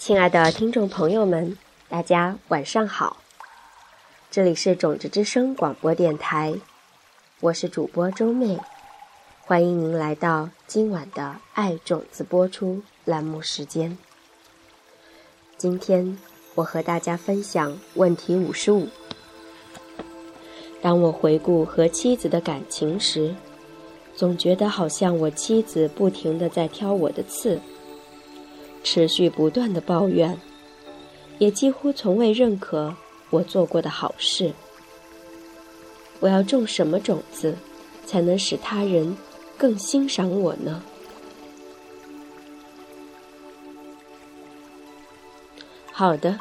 亲爱的听众朋友们，大家晚上好！这里是种子之声广播电台，我是主播周妹，欢迎您来到今晚的爱种子播出栏目时间。今天我和大家分享问题五十五：当我回顾和妻子的感情时，总觉得好像我妻子不停的在挑我的刺。持续不断的抱怨，也几乎从未认可我做过的好事。我要种什么种子，才能使他人更欣赏我呢？好的，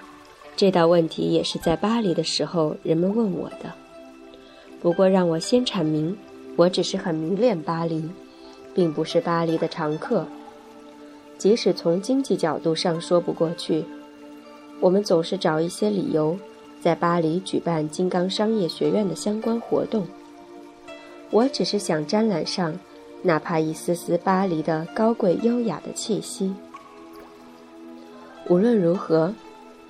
这道问题也是在巴黎的时候人们问我的。不过让我先阐明，我只是很迷恋巴黎，并不是巴黎的常客。即使从经济角度上说不过去，我们总是找一些理由，在巴黎举办金刚商业学院的相关活动。我只是想沾染上，哪怕一丝丝巴黎的高贵优雅的气息。无论如何，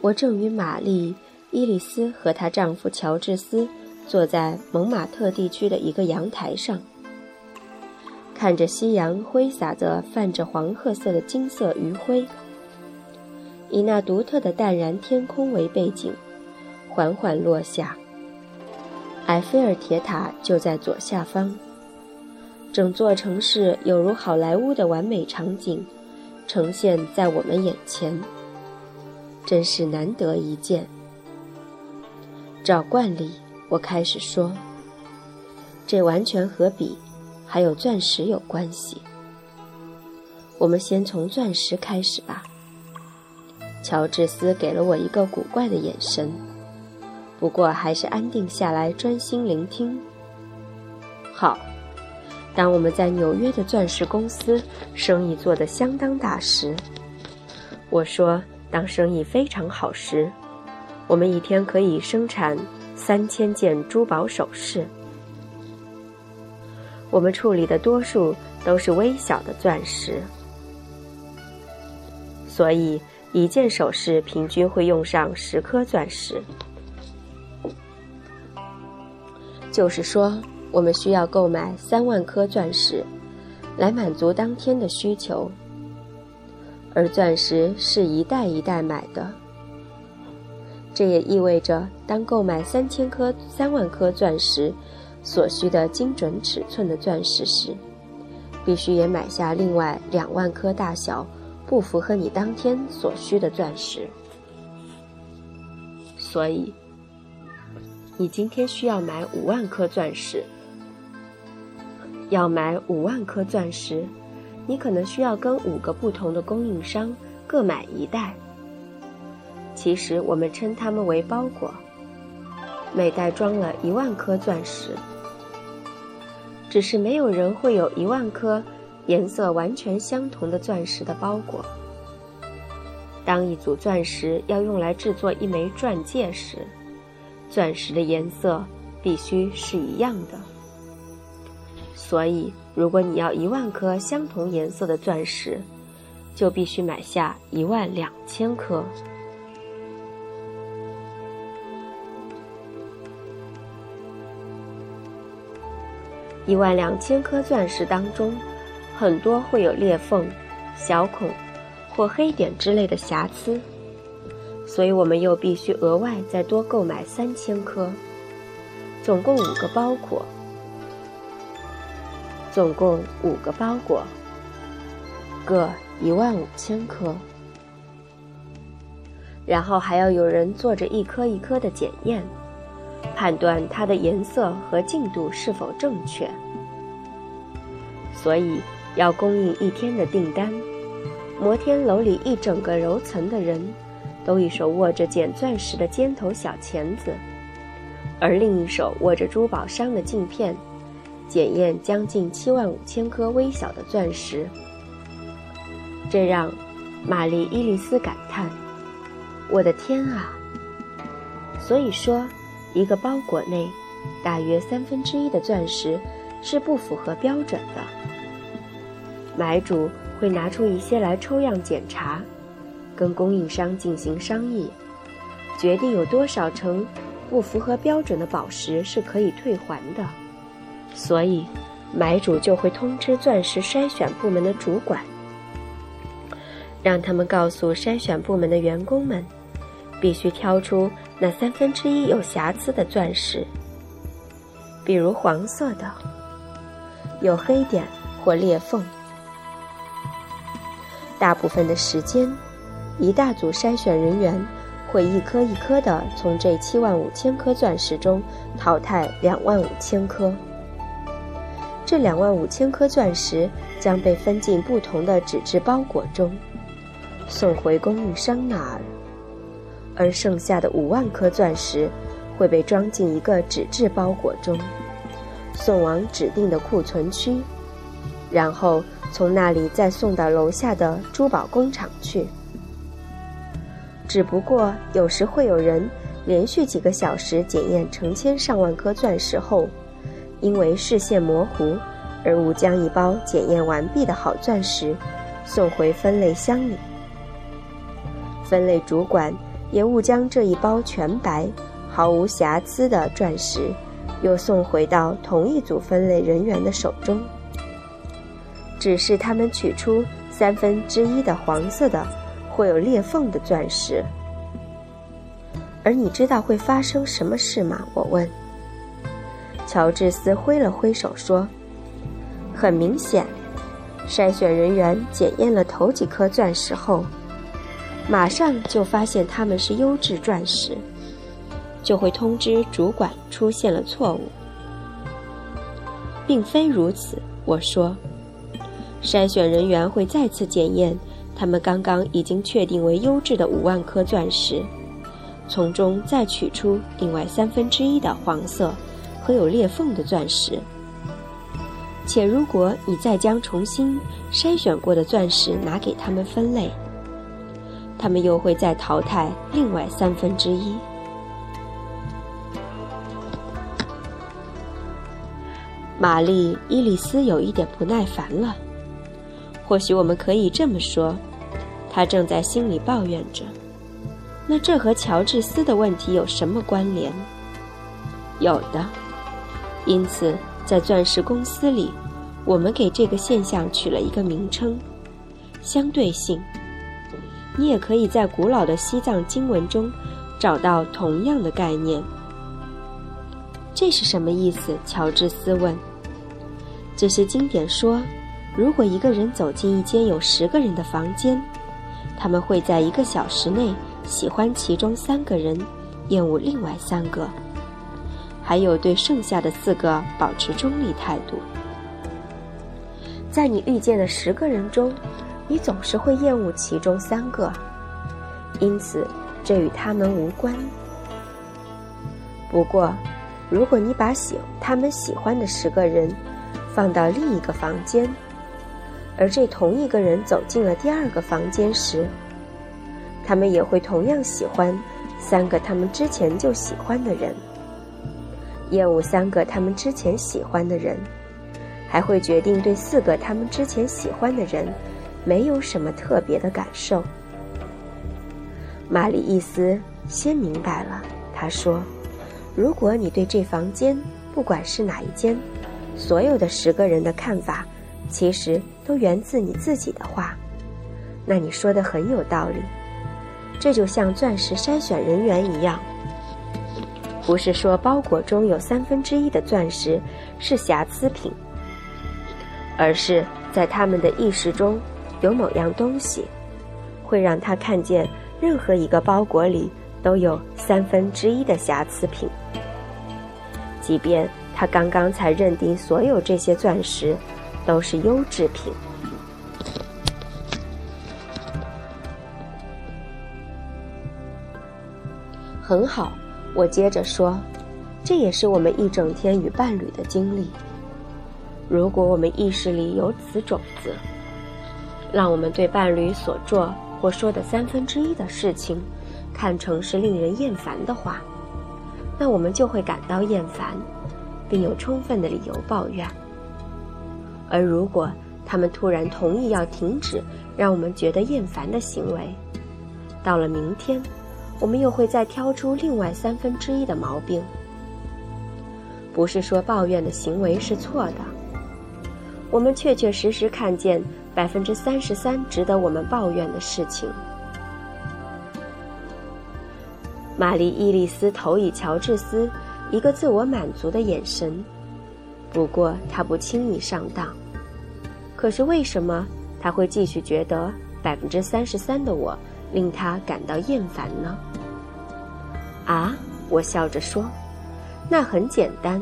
我正与玛丽·伊丽丝和她丈夫乔治斯坐在蒙马特地区的一个阳台上。看着夕阳挥洒着泛着黄褐色的金色余晖，以那独特的淡然天空为背景，缓缓落下。埃菲尔铁塔就在左下方，整座城市有如好莱坞的完美场景，呈现在我们眼前，真是难得一见。照惯例，我开始说，这完全合比。还有钻石有关系。我们先从钻石开始吧。乔治斯给了我一个古怪的眼神，不过还是安定下来，专心聆听。好，当我们在纽约的钻石公司生意做得相当大时，我说，当生意非常好时，我们一天可以生产三千件珠宝首饰。我们处理的多数都是微小的钻石，所以一件首饰平均会用上十颗钻石。就是说，我们需要购买三万颗钻石，来满足当天的需求。而钻石是一袋一袋买的，这也意味着，当购买三千颗、三万颗钻石。所需的精准尺寸的钻石时，必须也买下另外两万颗大小不符合你当天所需的钻石。所以，你今天需要买五万颗钻石。要买五万颗钻石，你可能需要跟五个不同的供应商各买一袋。其实我们称它们为包裹。每袋装了一万颗钻石，只是没有人会有一万颗颜色完全相同的钻石的包裹。当一组钻石要用来制作一枚钻戒时，钻石的颜色必须是一样的。所以，如果你要一万颗相同颜色的钻石，就必须买下一万两千颗。一万两千颗钻石当中，很多会有裂缝、小孔或黑点之类的瑕疵，所以我们又必须额外再多购买三千颗，总共五个包裹。总共五个包裹，各一万五千颗。然后还要有人做着一颗一颗的检验。判断它的颜色和净度是否正确，所以要供应一天的订单。摩天楼里一整个楼层的人，都一手握着捡钻石的尖头小钳子，而另一手握着珠宝商的镜片，检验将近七万五千颗微小的钻石。这让玛丽伊丽丝感叹：“我的天啊！”所以说。一个包裹内，大约三分之一的钻石是不符合标准的。买主会拿出一些来抽样检查，跟供应商进行商议，决定有多少成不符合标准的宝石是可以退还的。所以，买主就会通知钻石筛选部门的主管，让他们告诉筛选部门的员工们，必须挑出那三分之一有瑕疵的钻石，比如黄色的，有黑点或裂缝。大部分的时间，一大组筛选人员会一颗一颗地从这七万五千颗钻石中淘汰两万五千颗。这两万五千颗钻石将被分进不同的纸质包裹中，送回供应商那儿，而剩下的五万颗钻石会被装进一个纸质包裹中，送往指定的库存区，然后从那里再送到楼下的珠宝工厂去。只不过有时会有人连续几个小时检验成千上万颗钻石后。因为视线模糊，而误将一包检验完毕的好钻石送回分类箱里。分类主管也误将这一包全白、毫无瑕疵的钻石又送回到同一组分类人员的手中。只是他们取出三分之一的黄色的、或有裂缝的钻石。而你知道会发生什么事吗？我问。乔治斯挥了挥手说：“很明显，筛选人员检验了头几颗钻石后，马上就发现它们是优质钻石，就会通知主管出现了错误。并非如此，我说，筛选人员会再次检验他们刚刚已经确定为优质的五万颗钻石，从中再取出另外三分之一的黄色。”和有裂缝的钻石，且如果你再将重新筛选过的钻石拿给他们分类，他们又会再淘汰另外三分之一。玛丽伊丽丝有一点不耐烦了，或许我们可以这么说，他正在心里抱怨着：那这和乔治斯的问题有什么关联？有的。因此，在钻石公司里，我们给这个现象取了一个名称——相对性。你也可以在古老的西藏经文中找到同样的概念。这是什么意思？乔治斯问。这些经典说，如果一个人走进一间有十个人的房间，他们会在一个小时内喜欢其中三个人，厌恶另外三个。还有对剩下的四个保持中立态度。在你遇见的十个人中，你总是会厌恶其中三个，因此这与他们无关。不过，如果你把喜他们喜欢的十个人放到另一个房间，而这同一个人走进了第二个房间时，他们也会同样喜欢三个他们之前就喜欢的人。厌恶三个他们之前喜欢的人，还会决定对四个他们之前喜欢的人没有什么特别的感受。玛丽伊斯先明白了，他说：“如果你对这房间，不管是哪一间，所有的十个人的看法，其实都源自你自己的话，那你说的很有道理。这就像钻石筛选人员一样。”不是说包裹中有三分之一的钻石是瑕疵品，而是在他们的意识中有某样东西，会让他看见任何一个包裹里都有三分之一的瑕疵品，即便他刚刚才认定所有这些钻石都是优质品。很好。我接着说，这也是我们一整天与伴侣的经历。如果我们意识里有此种子，让我们对伴侣所做或说的三分之一的事情看成是令人厌烦的话，那我们就会感到厌烦，并有充分的理由抱怨。而如果他们突然同意要停止让我们觉得厌烦的行为，到了明天，我们又会再挑出另外三分之一的毛病。不是说抱怨的行为是错的，我们确确实实看见百分之三十三值得我们抱怨的事情。玛丽伊丽丝投以乔治斯一个自我满足的眼神，不过他不轻易上当。可是为什么他会继续觉得百分之三十三的我令他感到厌烦呢？啊，我笑着说。那很简单，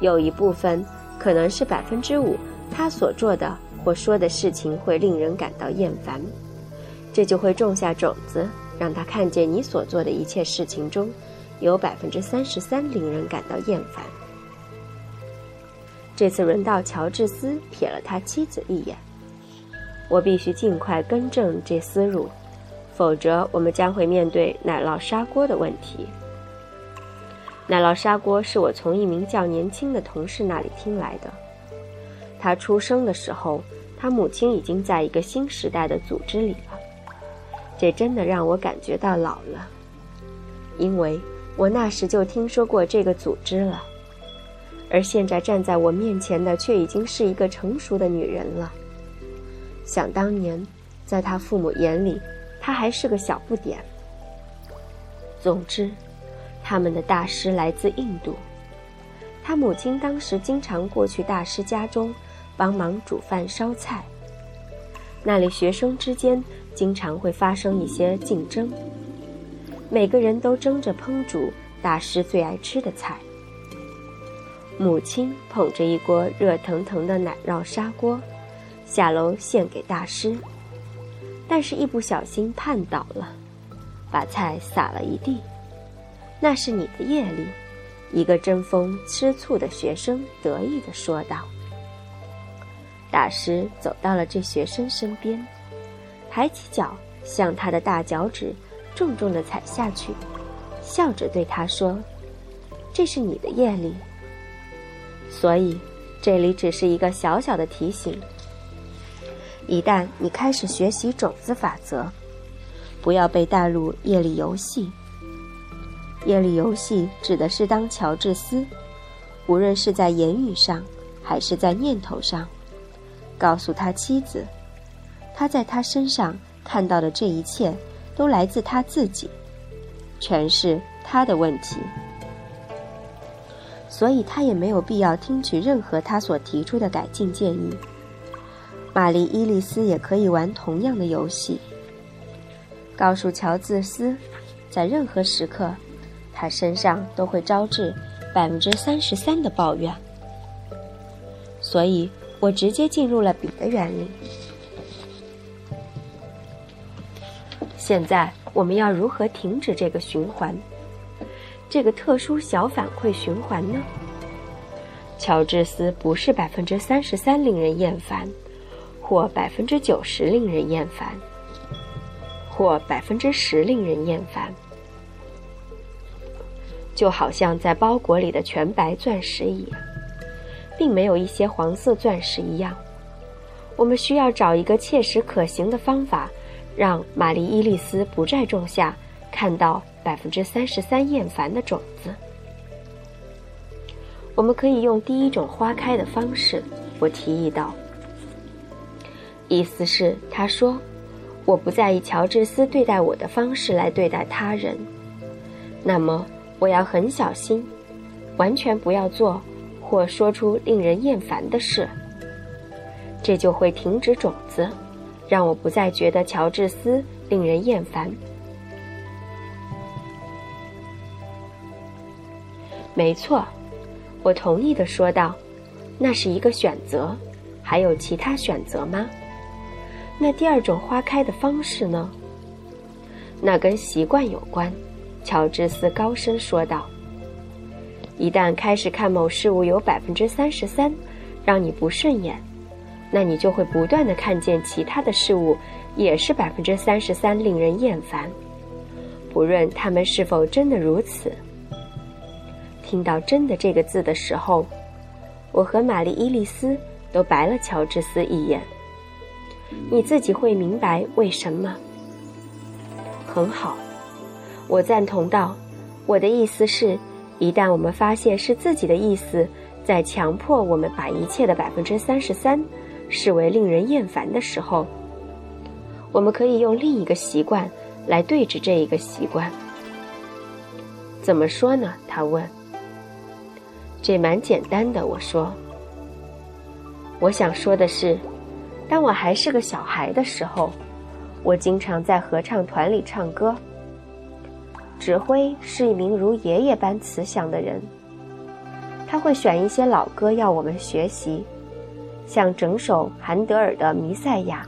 有一部分可能是百分之五，他所做的或说的事情会令人感到厌烦，这就会种下种子，让他看见你所做的一切事情中，有百分之三十三令人感到厌烦。这次轮到乔治斯瞥了他妻子一眼，我必须尽快更正这思路，否则我们将会面对奶酪砂锅的问题。奶酪砂锅是我从一名较年轻的同事那里听来的。他出生的时候，他母亲已经在一个新时代的组织里了。这真的让我感觉到老了，因为我那时就听说过这个组织了。而现在站在我面前的却已经是一个成熟的女人了。想当年，在他父母眼里，她还是个小不点。总之。他们的大师来自印度，他母亲当时经常过去大师家中帮忙煮饭烧菜。那里学生之间经常会发生一些竞争，每个人都争着烹煮大师最爱吃的菜。母亲捧着一锅热腾腾的奶酪砂锅，下楼献给大师，但是一不小心绊倒了，把菜洒了一地。那是你的业力，一个争风吃醋的学生得意地说道。大师走到了这学生身边，抬起脚向他的大脚趾重重地踩下去，笑着对他说：“这是你的业力。所以，这里只是一个小小的提醒。一旦你开始学习种子法则，不要被带入业力游戏。”夜里游戏指的是当乔治斯，无论是在言语上，还是在念头上，告诉他妻子，他在他身上看到的这一切都来自他自己，全是他的问题，所以他也没有必要听取任何他所提出的改进建议。玛丽伊丽丝也可以玩同样的游戏，告诉乔治斯，在任何时刻。他身上都会招致百分之三十三的抱怨，所以我直接进入了笔的原理。现在我们要如何停止这个循环，这个特殊小反馈循环呢？乔治斯不是百分之三十三令人厌烦，或百分之九十令人厌烦，或百分之十令人厌烦。就好像在包裹里的全白钻石一样，并没有一些黄色钻石一样。我们需要找一个切实可行的方法，让玛丽伊丽丝不再种下看到百分之三十三厌烦的种子。我们可以用第一种花开的方式，我提议道。意思是，他说，我不在意乔治斯对待我的方式来对待他人。那么。我要很小心，完全不要做或说出令人厌烦的事。这就会停止种子，让我不再觉得乔治斯令人厌烦。没错，我同意的说道：“那是一个选择，还有其他选择吗？那第二种花开的方式呢？那跟习惯有关。”乔治斯高声说道：“一旦开始看某事物有百分之三十三让你不顺眼，那你就会不断的看见其他的事物也是百分之三十三令人厌烦，不论他们是否真的如此。”听到“真的”这个字的时候，我和玛丽伊丽丝都白了乔治斯一眼。你自己会明白为什么。很好，我赞同道。我的意思是，一旦我们发现是自己的意思在强迫我们把一切的百分之三十三视为令人厌烦的时候，我们可以用另一个习惯来对峙这一个习惯。怎么说呢？他问。这蛮简单的，我说。我想说的是，当我还是个小孩的时候，我经常在合唱团里唱歌。指挥是一名如爷爷般慈祥的人，他会选一些老歌要我们学习，像整首韩德尔的《弥赛亚》。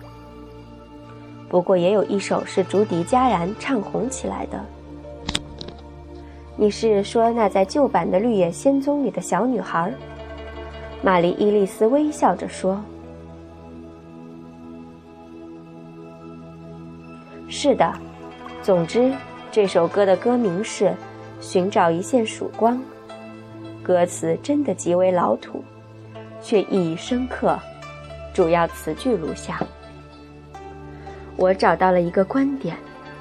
不过也有一首是竹笛佳然唱红起来的。你是说那在旧版的《绿野仙踪》里的小女孩？玛丽伊丽丝微笑着说：“是的。总之，这首歌的歌名是《寻找一线曙光》，歌词真的极为老土，却意义深刻。主要词句如下：我找到了一个观点，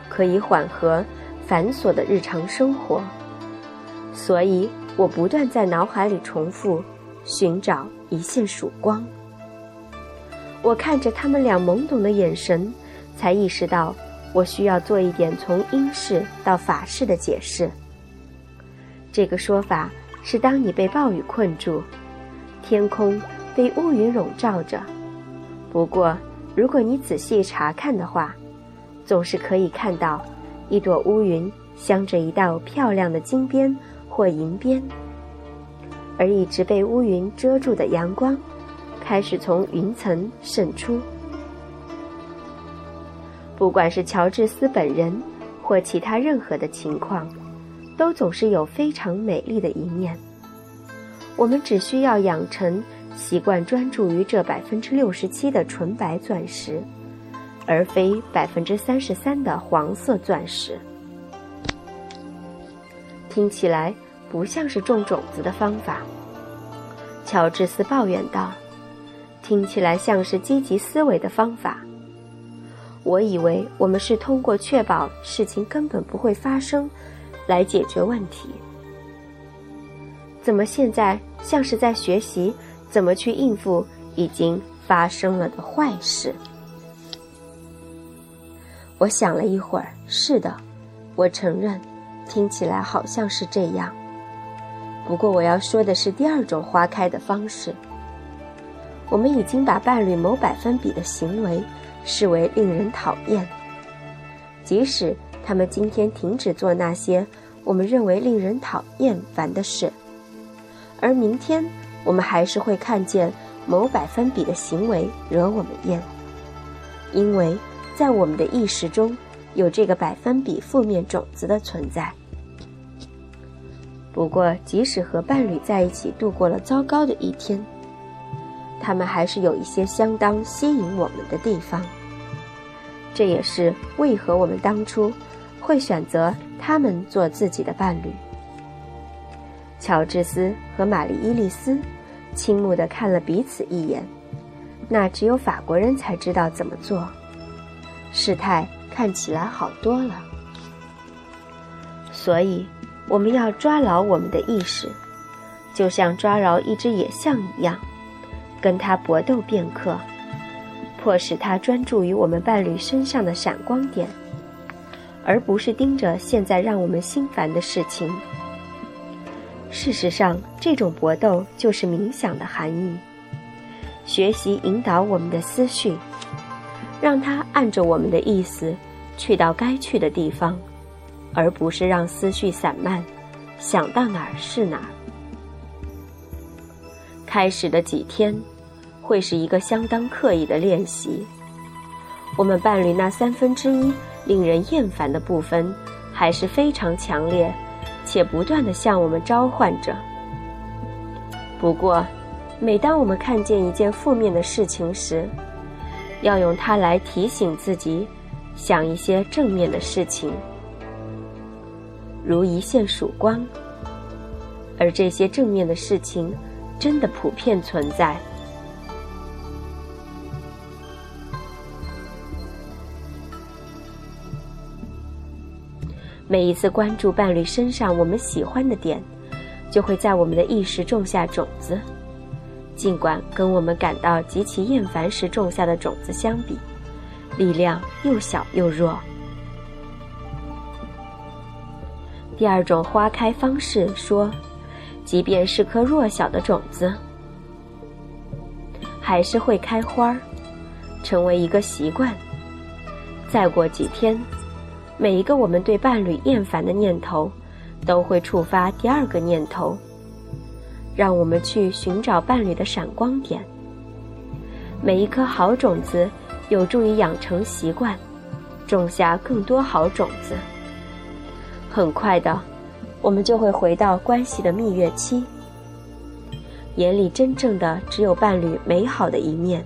可以缓和繁琐的日常生活。”所以我不断在脑海里重复，寻找一线曙光。我看着他们俩懵懂的眼神，才意识到我需要做一点从英式到法式的解释。这个说法是：当你被暴雨困住，天空被乌云笼罩着。不过，如果你仔细查看的话，总是可以看到一朵乌云镶着一道漂亮的金边。或银边，而一直被乌云遮住的阳光，开始从云层渗出。不管是乔治斯本人，或其他任何的情况，都总是有非常美丽的一面。我们只需要养成习惯，专注于这百分之六十七的纯白钻石，而非百分之三十三的黄色钻石。听起来。不像是种种子的方法，乔治斯抱怨道：“听起来像是积极思维的方法。我以为我们是通过确保事情根本不会发生，来解决问题。怎么现在像是在学习怎么去应付已经发生了的坏事？”我想了一会儿，是的，我承认，听起来好像是这样。不过我要说的是第二种花开的方式。我们已经把伴侣某百分比的行为视为令人讨厌，即使他们今天停止做那些我们认为令人讨厌烦的事，而明天我们还是会看见某百分比的行为惹我们厌，因为在我们的意识中有这个百分比负面种子的存在。不过，即使和伴侣在一起度过了糟糕的一天，他们还是有一些相当吸引我们的地方。这也是为何我们当初会选择他们做自己的伴侣。乔治斯和玛丽伊丽丝倾慕地看了彼此一眼，那只有法国人才知道怎么做。事态看起来好多了，所以。我们要抓牢我们的意识，就像抓牢一只野象一样，跟它搏斗片刻，迫使它专注于我们伴侣身上的闪光点，而不是盯着现在让我们心烦的事情。事实上，这种搏斗就是冥想的含义。学习引导我们的思绪，让它按着我们的意思去到该去的地方。而不是让思绪散漫，想到哪儿是哪儿。开始的几天，会是一个相当刻意的练习。我们伴侣那三分之一令人厌烦的部分，还是非常强烈，且不断的向我们召唤着。不过，每当我们看见一件负面的事情时，要用它来提醒自己，想一些正面的事情。如一线曙光，而这些正面的事情，真的普遍存在。每一次关注伴侣身上我们喜欢的点，就会在我们的意识种下种子。尽管跟我们感到极其厌烦时种下的种子相比，力量又小又弱。第二种花开方式说，即便是颗弱小的种子，还是会开花儿，成为一个习惯。再过几天。每一个我们对伴侣厌烦的念头，都会触发第二个念头，让我们去寻找伴侣的闪光点。每一颗好种子有助于养成习惯，种下更多好种子。很快的，我们就会回到关系的蜜月期，眼里真正的只有伴侣美好的一面。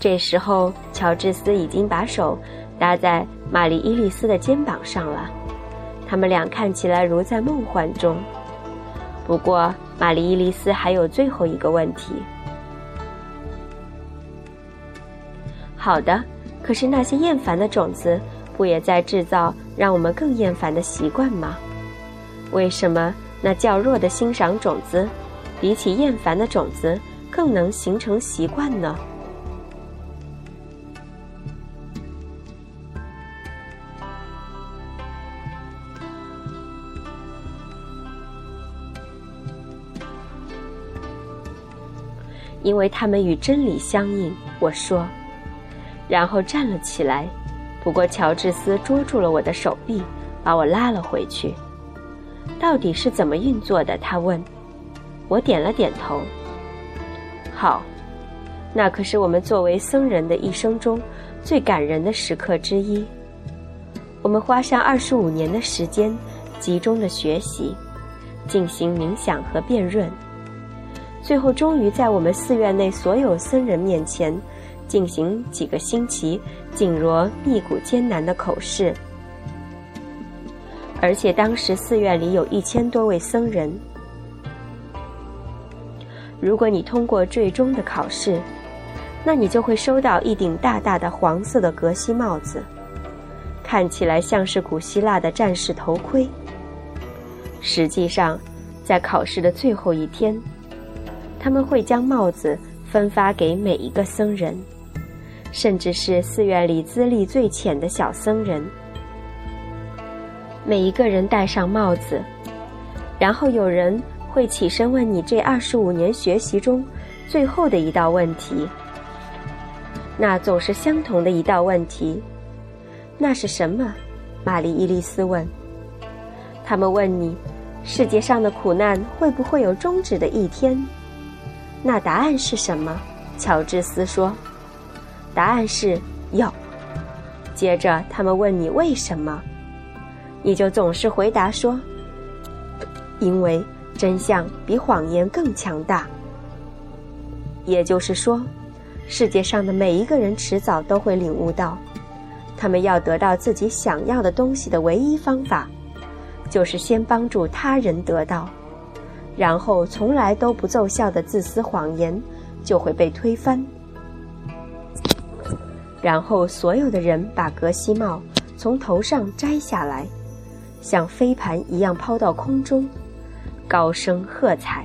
这时候，乔治斯已经把手搭在玛丽伊丽丝的肩膀上了，他们俩看起来如在梦幻中。不过，玛丽伊丽丝还有最后一个问题。好的，可是那些厌烦的种子，不也在制造让我们更厌烦的习惯吗？为什么那较弱的欣赏种子，比起厌烦的种子更能形成习惯呢？因为他们与真理相应，我说，然后站了起来。不过乔治斯捉住了我的手臂，把我拉了回去。到底是怎么运作的？他问。我点了点头。好，那可是我们作为僧人的一生中最感人的时刻之一。我们花上二十五年的时间，集中的学习，进行冥想和辩论。最后，终于在我们寺院内所有僧人面前，进行几个星期紧锣密鼓、艰难的口试。而且当时寺院里有一千多位僧人。如果你通过最终的考试，那你就会收到一顶大大的黄色的格西帽子，看起来像是古希腊的战士头盔。实际上，在考试的最后一天。他们会将帽子分发给每一个僧人，甚至是寺院里资历最浅的小僧人。每一个人戴上帽子，然后有人会起身问你这二十五年学习中最后的一道问题。那总是相同的一道问题，那是什么？玛丽伊丽丝问。他们问你，世界上的苦难会不会有终止的一天？那答案是什么？乔治斯说：“答案是有。”接着他们问你为什么，你就总是回答说：“因为真相比谎言更强大。”也就是说，世界上的每一个人迟早都会领悟到，他们要得到自己想要的东西的唯一方法，就是先帮助他人得到。然后，从来都不奏效的自私谎言就会被推翻。然后，所有的人把格西帽从头上摘下来，像飞盘一样抛到空中，高声喝彩：“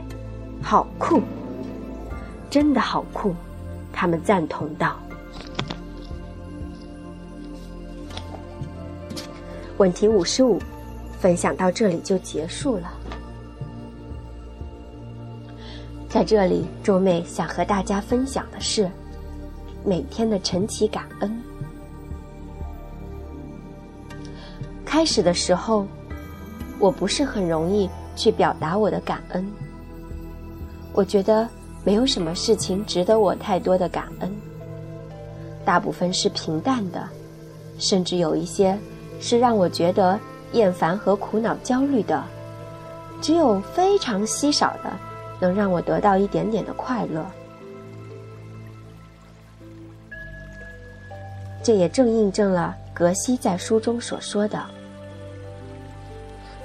好酷！真的好酷！”他们赞同道。问题五十五，分享到这里就结束了。在这里，周妹想和大家分享的是每天的晨起感恩。开始的时候，我不是很容易去表达我的感恩。我觉得没有什么事情值得我太多的感恩，大部分是平淡的，甚至有一些是让我觉得厌烦和苦恼、焦虑的，只有非常稀少的。能让我得到一点点的快乐，这也正印证了格西在书中所说的，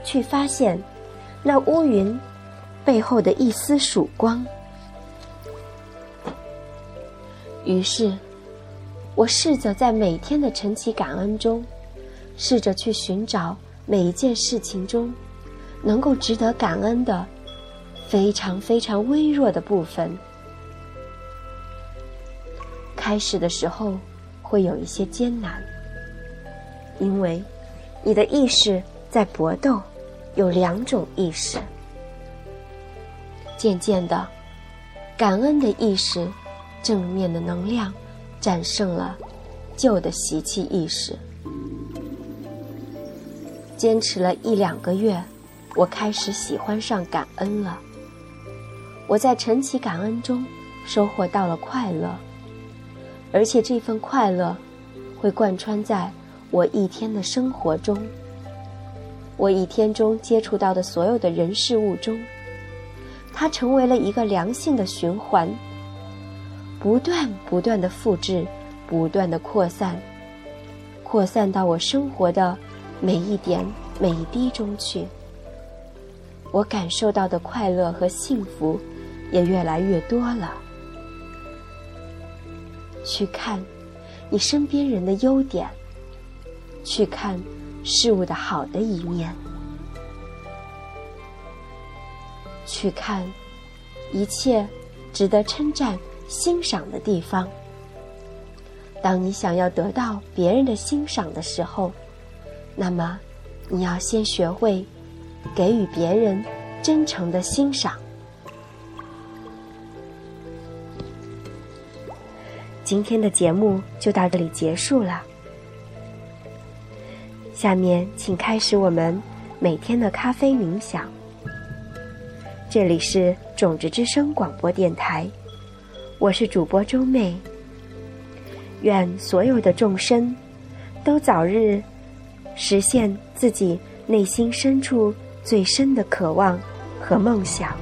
去发现那乌云背后的一丝曙光。于是，我试着在每天的晨起感恩中，试着去寻找每一件事情中能够值得感恩的非常非常微弱的部分。开始的时候会有一些艰难，因为你的意识在搏斗，有两种意识。渐渐的，感恩的意识。正面的能量战胜了旧的习气意识。坚持了一两个月，我开始喜欢上感恩了。我在晨起感恩中收获到了快乐，而且这份快乐会贯穿在我一天的生活中。我一天中接触到的所有的人事物中，它成为了一个良性的循环。不断不断的复制，不断的扩散，扩散到我生活的每一点每一滴中去。我感受到的快乐和幸福也越来越多了。去看你身边人的优点，去看事物的好的一面，去看一切值得称赞。欣赏的地方。当你想要得到别人的欣赏的时候，那么你要先学会给予别人真诚的欣赏。今天的节目就到这里结束了。下面请开始我们每天的咖啡冥想。这里是种子之声广播电台。我是主播周妹。愿所有的众生都早日实现自己内心深处最深的渴望和梦想。